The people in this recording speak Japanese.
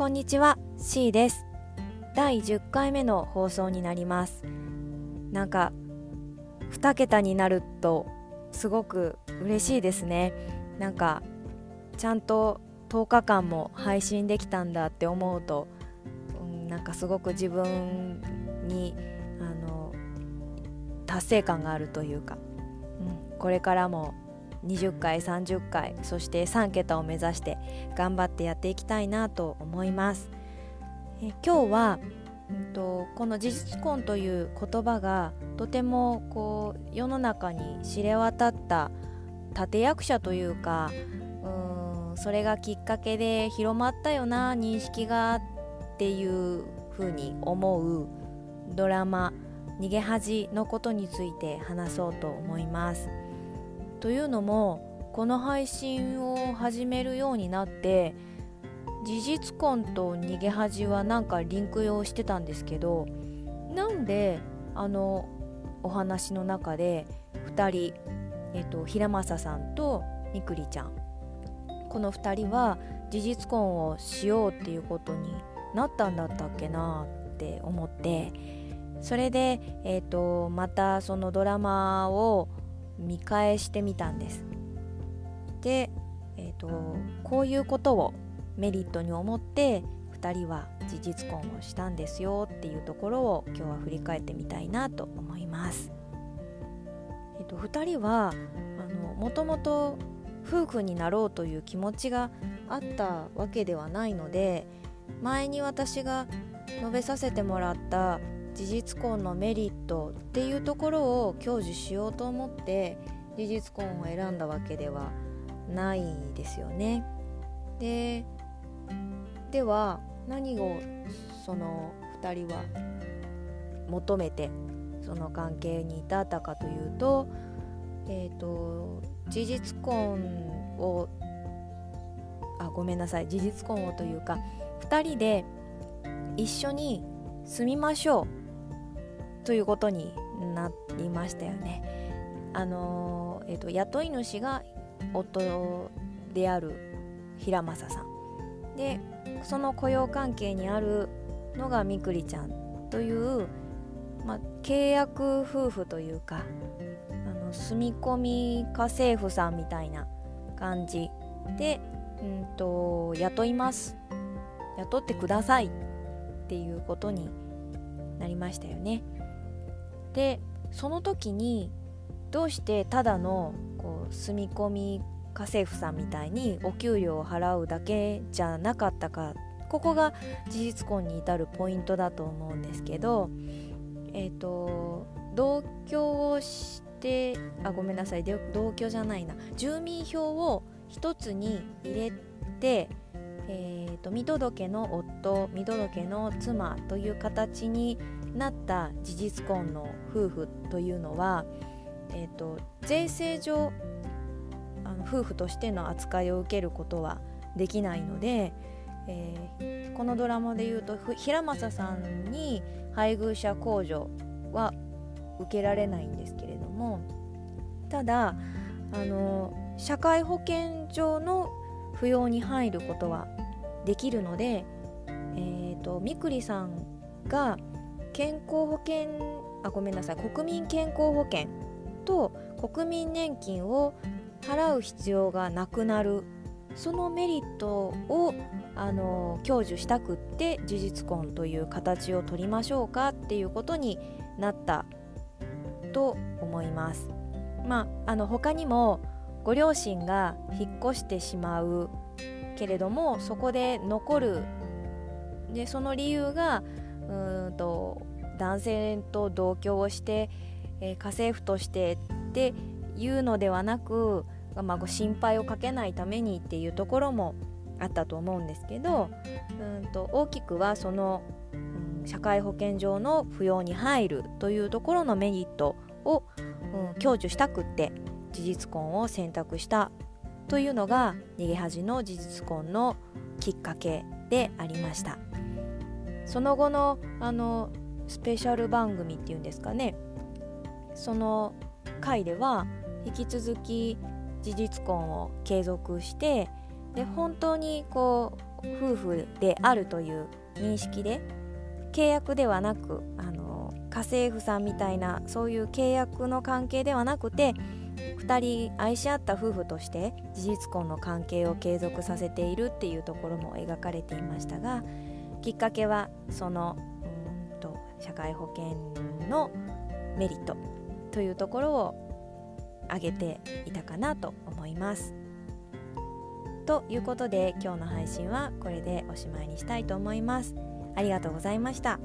こんにちは C です。第10回目の放送になります。なんか2桁になるとすごく嬉しいですね。なんかちゃんと10日間も配信できたんだって思うと、うん、なんかすごく自分にあの達成感があるというか、うん、これからも20回30回そして3桁を目指して頑張ってやっていきたいなと思いますえ今日は、うんと、この事実婚という言葉がとてもこう世の中に知れ渡った立役者というかうんそれがきっかけで広まったよな認識がっていうふうに思うドラマ「逃げ恥」のことについて話そうと思います。というのもこの配信を始めるようになって事実婚と逃げ恥はなんかリンクをしてたんですけどなんであのお話の中で2人、えっと、平正さんとみくりちゃん。この2人は事実婚をしようっていうことになったんだったっけなって思ってそれで、えーとまたそのドラマを見返してみたんですで、えーと、こういうことをメリットに思って2人は事実婚をしたんですよっていうところを今日は振り返ってみたいなと思います。えっ、ー、と2人はもともと夫婦になろうという気持ちがあったわけではないので前に私が述べさせてもらった事実婚のメリットっていうところを享受しようと思って事実婚を選んだわけではないですよね。ででは何をその2人は求めてその関係に至ったかというと,、えーと、事実婚をあごめんなさい事実婚をというか2人で一緒に住みましょうということになりましたよね。あのえーと、雇い主が夫である平正さんでその雇用関係にあるのがみくりちゃんという、まあ、契約夫婦というかあの住み込み家政婦さんみたいな感じで、うんと雇います雇ってくださいっていうことになりましたよね。でその時にどうしてただのこう住み込み家政婦さんみたいにお給料を払うだけじゃなかったかここが事実婚に至るポイントだと思うんですけどえっ、ー、と同居をしてあごめんなさい同居じゃないな。住民票を一つに入れてえーと見届けの夫見届けの妻という形になった事実婚の夫婦というのは、えーと、税制上あの夫婦としての扱いを受けることはできないので、えー、このドラマでいうと平正さんに配偶者控除は受けられないんですけれどもただあの社会保険上の扶養に入ることはできるので、えーとみくりさんが健康保険あごめんなさい。国民健康保険と国民年金を払う必要がなくなる。そのメリットをあの享受したくって事実婚という形を取りましょうかっていうことになったと思います。まあ、あの他にもご両親が引っ越してしまうけれどもそこで残る。でその理由がうんと男性と同居をして、えー、家政婦としてっていうのではなく、まあ、心配をかけないためにっていうところもあったと思うんですけどうんと大きくはその、うん、社会保険上の扶養に入るというところのメリットを、うん、享受したくって事実婚を選択したというのが逃げ恥の事実婚のきっかけでありました。その後のあのスペシャル番組っていうんですかね。その回では引き続き事実婚を継続してで本当にこう夫婦であるという認識で契約ではなくあの家政婦さんみたいなそういう契約の関係ではなくて2人愛し合った夫婦として事実婚の関係を継続させているっていうところも描かれていましたがきっかけはそのうんと社会保険のメリットというところを挙げていたかなと思います。ということで今日の配信はこれでおしまいにしたいと思います。ありがとうございました。